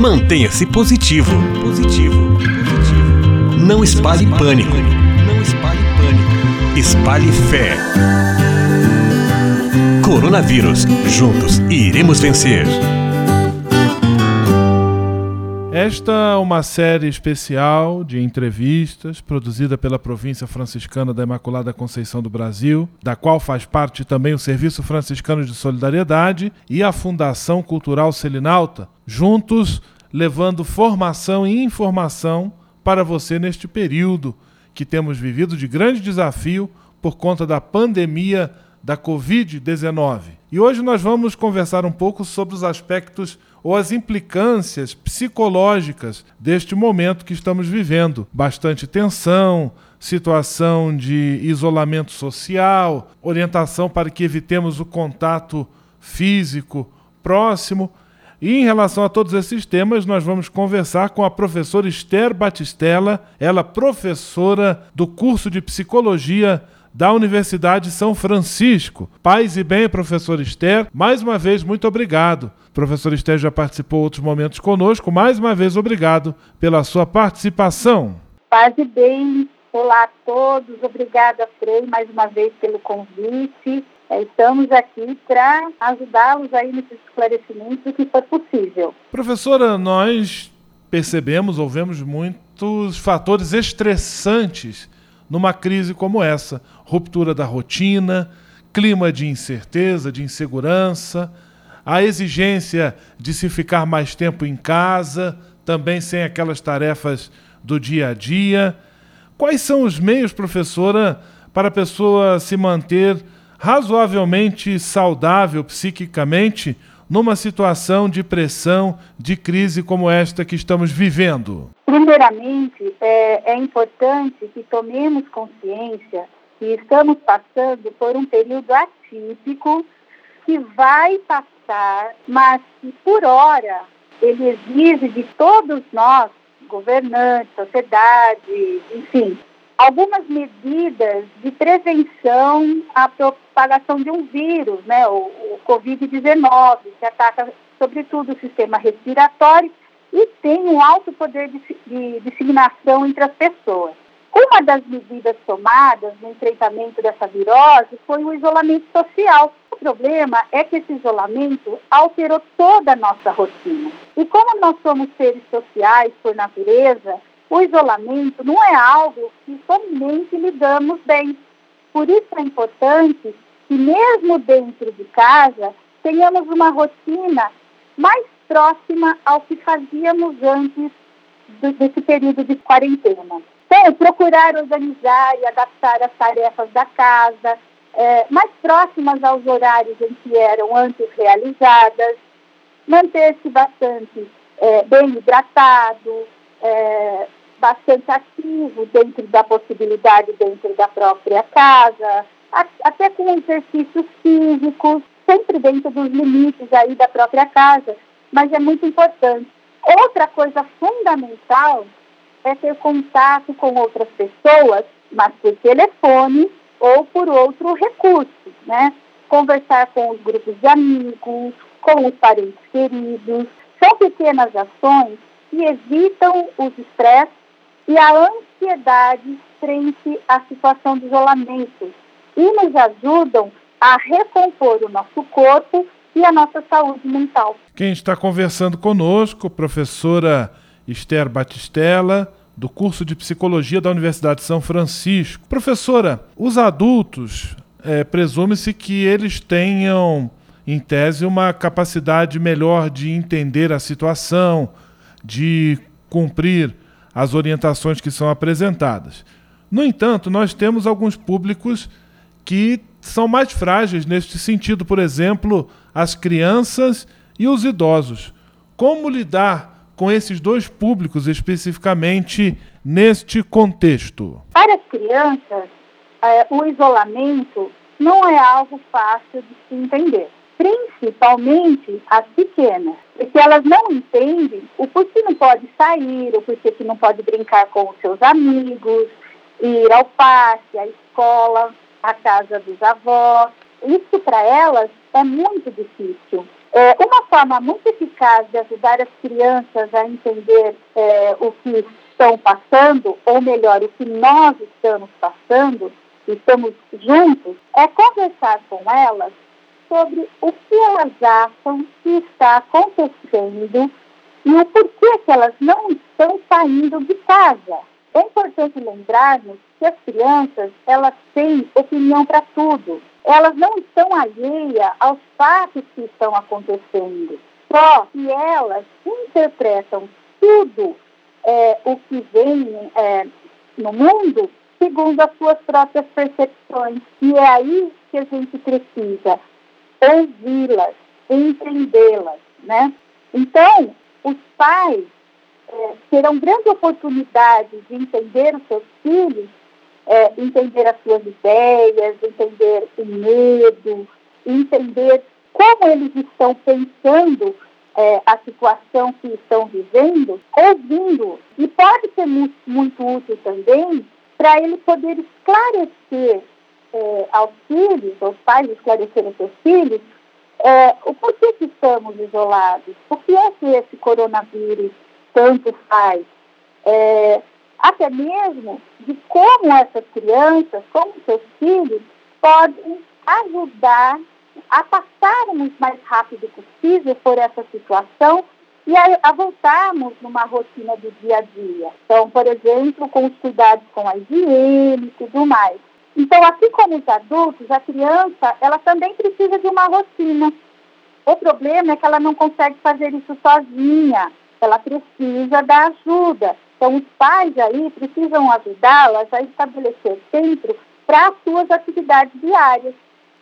Mantenha-se positivo. Positivo. Positivo. Não espalhe pânico. Não espalhe pânico. Espalhe fé. Coronavírus. Juntos iremos vencer. Esta é uma série especial de entrevistas produzida pela Província Franciscana da Imaculada Conceição do Brasil, da qual faz parte também o Serviço Franciscano de Solidariedade e a Fundação Cultural Selinalta, juntos levando formação e informação para você neste período que temos vivido de grande desafio por conta da pandemia da Covid-19. E hoje nós vamos conversar um pouco sobre os aspectos ou as implicâncias psicológicas deste momento que estamos vivendo. Bastante tensão, situação de isolamento social, orientação para que evitemos o contato físico próximo. E em relação a todos esses temas, nós vamos conversar com a professora Esther Batistella, ela professora do curso de psicologia da Universidade São Francisco. Paz e bem, professor Esther. Mais uma vez, muito obrigado. O professor Esther já participou outros momentos conosco. Mais uma vez, obrigado pela sua participação. Paz e bem. Olá a todos. Obrigada, Frei, mais uma vez pelo convite. É, estamos aqui para ajudá-los aí nesses esclarecimentos que for possível. Professora, nós percebemos, ouvemos muitos fatores estressantes numa crise como essa ruptura da rotina, clima de incerteza, de insegurança, a exigência de se ficar mais tempo em casa, também sem aquelas tarefas do dia a dia. Quais são os meios, professora, para a pessoa se manter razoavelmente saudável psiquicamente numa situação de pressão, de crise como esta que estamos vivendo? Primeiramente, é, é importante que tomemos consciência que estamos passando por um período atípico que vai passar, mas que por hora ele exige de todos nós, governantes, sociedade, enfim, algumas medidas de prevenção à propagação de um vírus, né, o, o Covid-19, que ataca sobretudo o sistema respiratório e tem um alto poder de, de disseminação entre as pessoas. Uma das medidas tomadas no enfrentamento dessa virose foi o isolamento social. O problema é que esse isolamento alterou toda a nossa rotina. E como nós somos seres sociais por natureza, o isolamento não é algo que somente lidamos bem. Por isso é importante que, mesmo dentro de casa, tenhamos uma rotina mais próxima ao que fazíamos antes desse período de quarentena. Então, procurar organizar e adaptar as tarefas da casa, é, mais próximas aos horários em que eram antes realizadas, manter-se bastante é, bem hidratado, é, bastante ativo dentro da possibilidade dentro da própria casa, até com exercícios físicos, sempre dentro dos limites aí da própria casa, mas é muito importante. Outra coisa fundamental é ter contato com outras pessoas, mas por telefone ou por outro recurso, né? Conversar com os grupos de amigos, com os parentes queridos. São pequenas ações que evitam os estresses e a ansiedade frente à situação de isolamento e nos ajudam a recompor o nosso corpo e a nossa saúde mental. Quem está conversando conosco, professora Esther Batistella, do curso de Psicologia da Universidade de São Francisco. Professora, os adultos, é, presume-se que eles tenham, em tese, uma capacidade melhor de entender a situação, de cumprir as orientações que são apresentadas. No entanto, nós temos alguns públicos que são mais frágeis neste sentido, por exemplo, as crianças e os idosos. Como lidar com esses dois públicos especificamente neste contexto? Para as crianças, é, o isolamento não é algo fácil de se entender, principalmente as pequenas, porque elas não entendem o porquê não pode sair, o porquê que não pode brincar com os seus amigos, ir ao parque, à escola, à casa dos avós. Isso para elas é muito difícil. É, uma forma muito eficaz de ajudar as crianças a entender é, o que estão passando, ou melhor, o que nós estamos passando, estamos juntos, é conversar com elas sobre o que elas acham que está acontecendo e o porquê que elas não estão saindo de casa. É importante lembrarmos que as crianças elas têm opinião para tudo. Elas não estão alheias aos fatos que estão acontecendo. Só que elas interpretam tudo é, o que vem é, no mundo segundo as suas próprias percepções. E é aí que a gente precisa ouvi-las, entendê-las, né? Então, os pais é, terão grande oportunidade de entender os seus filhos, é, entender as suas ideias, entender o medo, entender como eles estão pensando é, a situação que estão vivendo, ouvindo. E pode ser muito, muito útil também para ele poder esclarecer é, aos filhos, aos pais esclarecer aos seus filhos, é, o porquê que estamos isolados, o que é que esse coronavírus tanto faz, é, até mesmo de como essas crianças, como seus filhos, podem ajudar a passarmos mais rápido possível por essa situação e a, a, voltarmos numa rotina do dia a dia. Então, por exemplo, com os cuidados com a higiene e tudo mais. Então, assim como os adultos, a criança, ela também precisa de uma rotina. O problema é que ela não consegue fazer isso sozinha. Ela precisa da ajuda. Então, os pais aí precisam ajudá-las a estabelecer tempo para as suas atividades diárias.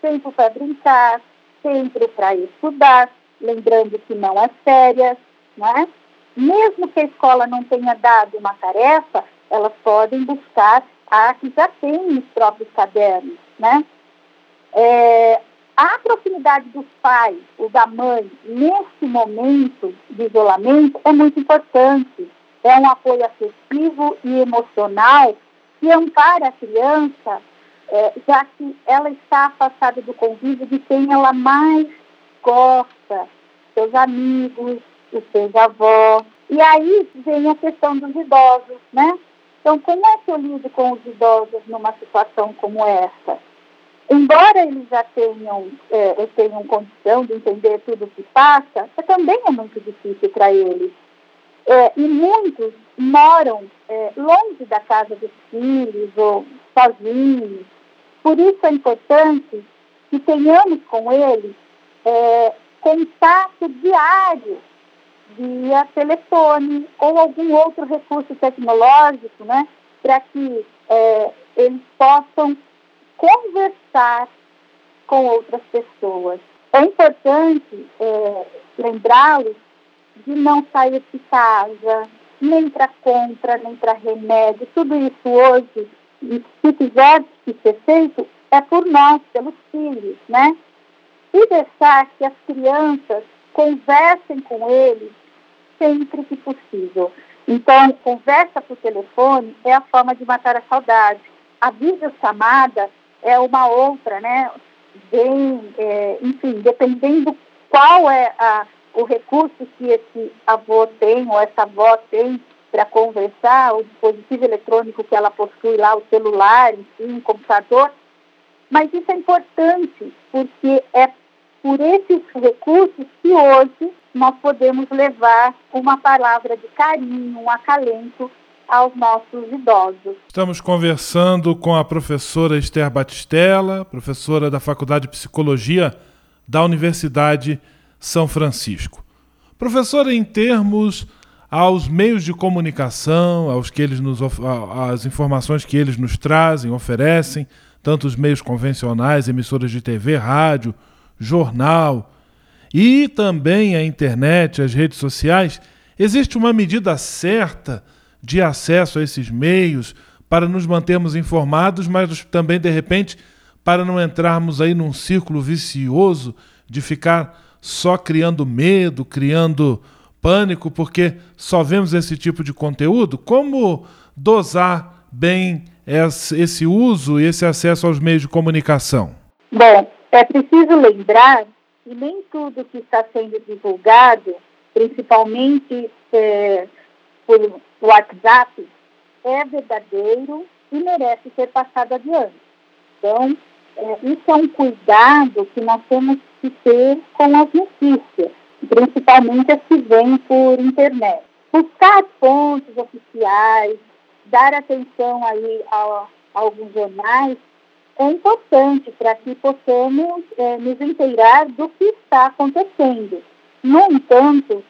Tempo para brincar, tempo para estudar, lembrando que não é férias, né? Mesmo que a escola não tenha dado uma tarefa, elas podem buscar a que já tem os próprios cadernos, né? É, a proximidade dos pais ou da mãe nesse momento de isolamento é muito importante. É um apoio afetivo e emocional que ampara a criança, é, já que ela está afastada do convívio de quem ela mais gosta, seus amigos, os seus avós. E aí vem a questão dos idosos, né? Então, como é que eu lido com os idosos numa situação como essa? Embora eles já tenham, é, tenham condição de entender tudo o que passa, também é muito difícil para eles. É, e muitos moram é, longe da casa dos filhos ou sozinhos. Por isso é importante que tenhamos com eles é, contato diário via telefone ou algum outro recurso tecnológico, né, para que é, eles possam conversar com outras pessoas. É importante é, lembrá-los de não sair de casa, nem para compra, nem para remédio. Tudo isso hoje, se tiver que ser feito, é por nós, pelos filhos, né? E deixar que as crianças conversem com eles sempre que possível. Então, conversa por telefone é a forma de matar a saudade. A videochamada é uma outra, né? Bem, é, enfim, dependendo qual é a, o recurso que esse avô tem ou essa avó tem para conversar, o dispositivo eletrônico que ela possui lá, o celular, enfim, o computador. Mas isso é importante, porque é por esses recursos que hoje nós podemos levar uma palavra de carinho, um acalento aos nossos idosos. Estamos conversando com a professora Esther Batistella, professora da Faculdade de Psicologia da Universidade São Francisco. Professora, em termos aos meios de comunicação, aos que eles nos as informações que eles nos trazem, oferecem, tanto os meios convencionais, emissoras de TV, rádio, jornal, e também a internet, as redes sociais, existe uma medida certa de acesso a esses meios para nos mantermos informados, mas também, de repente, para não entrarmos aí num círculo vicioso de ficar só criando medo, criando pânico, porque só vemos esse tipo de conteúdo? Como dosar bem esse uso e esse acesso aos meios de comunicação? Bom, é preciso lembrar e nem tudo que está sendo divulgado, principalmente é, por WhatsApp, é verdadeiro e merece ser passado adiante. Então, é, isso é um cuidado que nós temos que ter com as notícias, principalmente as que vêm por internet. Buscar fontes oficiais, dar atenção aí a, a alguns jornais é importante para que possamos é, nos inteirar do que está acontecendo. No entanto,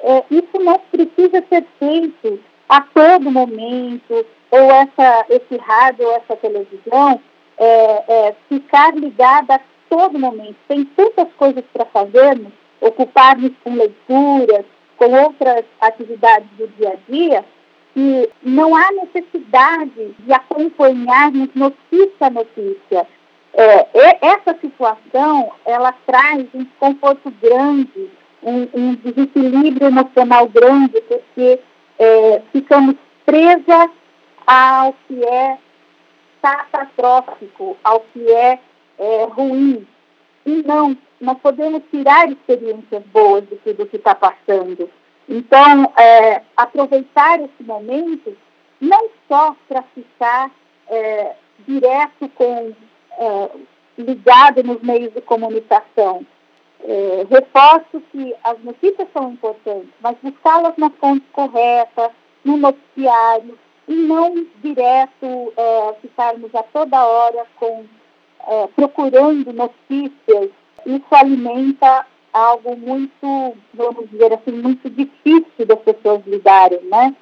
é, isso não precisa ser feito a todo momento, ou essa, esse rádio ou essa televisão é, é, ficar ligada a todo momento. Tem tantas coisas para fazermos, ocupar-nos com leituras, com outras atividades do dia a dia, que não há necessidade de acompanharmos notícia a notícia. É, essa situação, ela traz um desconforto grande, um, um desequilíbrio emocional grande, porque é, ficamos presas ao que é catastrófico, ao que é, é ruim. E não, nós podemos tirar experiências boas de tudo que está passando. Então, é, aproveitar esse momento, não só para ficar é, direto com, é, ligado nos meios de comunicação. É, reforço que as notícias são importantes, mas buscá-las na fonte correta, no noticiário, e não direto é, ficarmos a toda hora com, é, procurando notícias. Isso alimenta algo muito, vamos dizer assim, muito difícil das pessoas lidarem, né?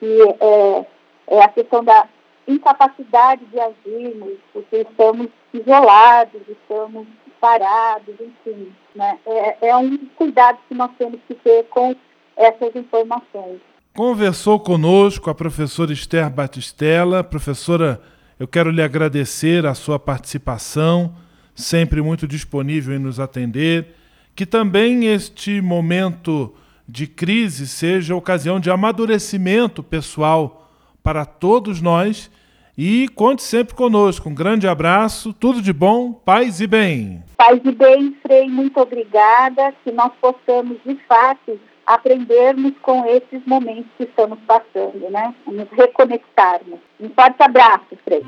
Que é, é a questão da incapacidade de agirmos, porque estamos isolados, estamos parados, enfim. Né? É, é um cuidado que nós temos que ter com essas informações. Conversou conosco a professora Esther Batistella. Professora, eu quero lhe agradecer a sua participação, sempre muito disponível em nos atender. Que também este momento de crise seja ocasião de amadurecimento pessoal para todos nós. E conte sempre conosco. Um grande abraço, tudo de bom, paz e bem. Paz e bem, Frei, muito obrigada. Que nós possamos, de fato, aprendermos com esses momentos que estamos passando, né? Nos reconectarmos. Um forte abraço, Frei.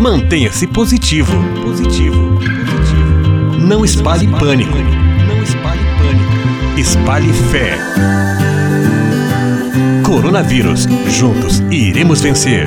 Mantenha-se positivo. Positivo. Positivo. Não espalhe pânico. Não espalhe pânico. Espalhe fé. Coronavírus. Juntos iremos vencer.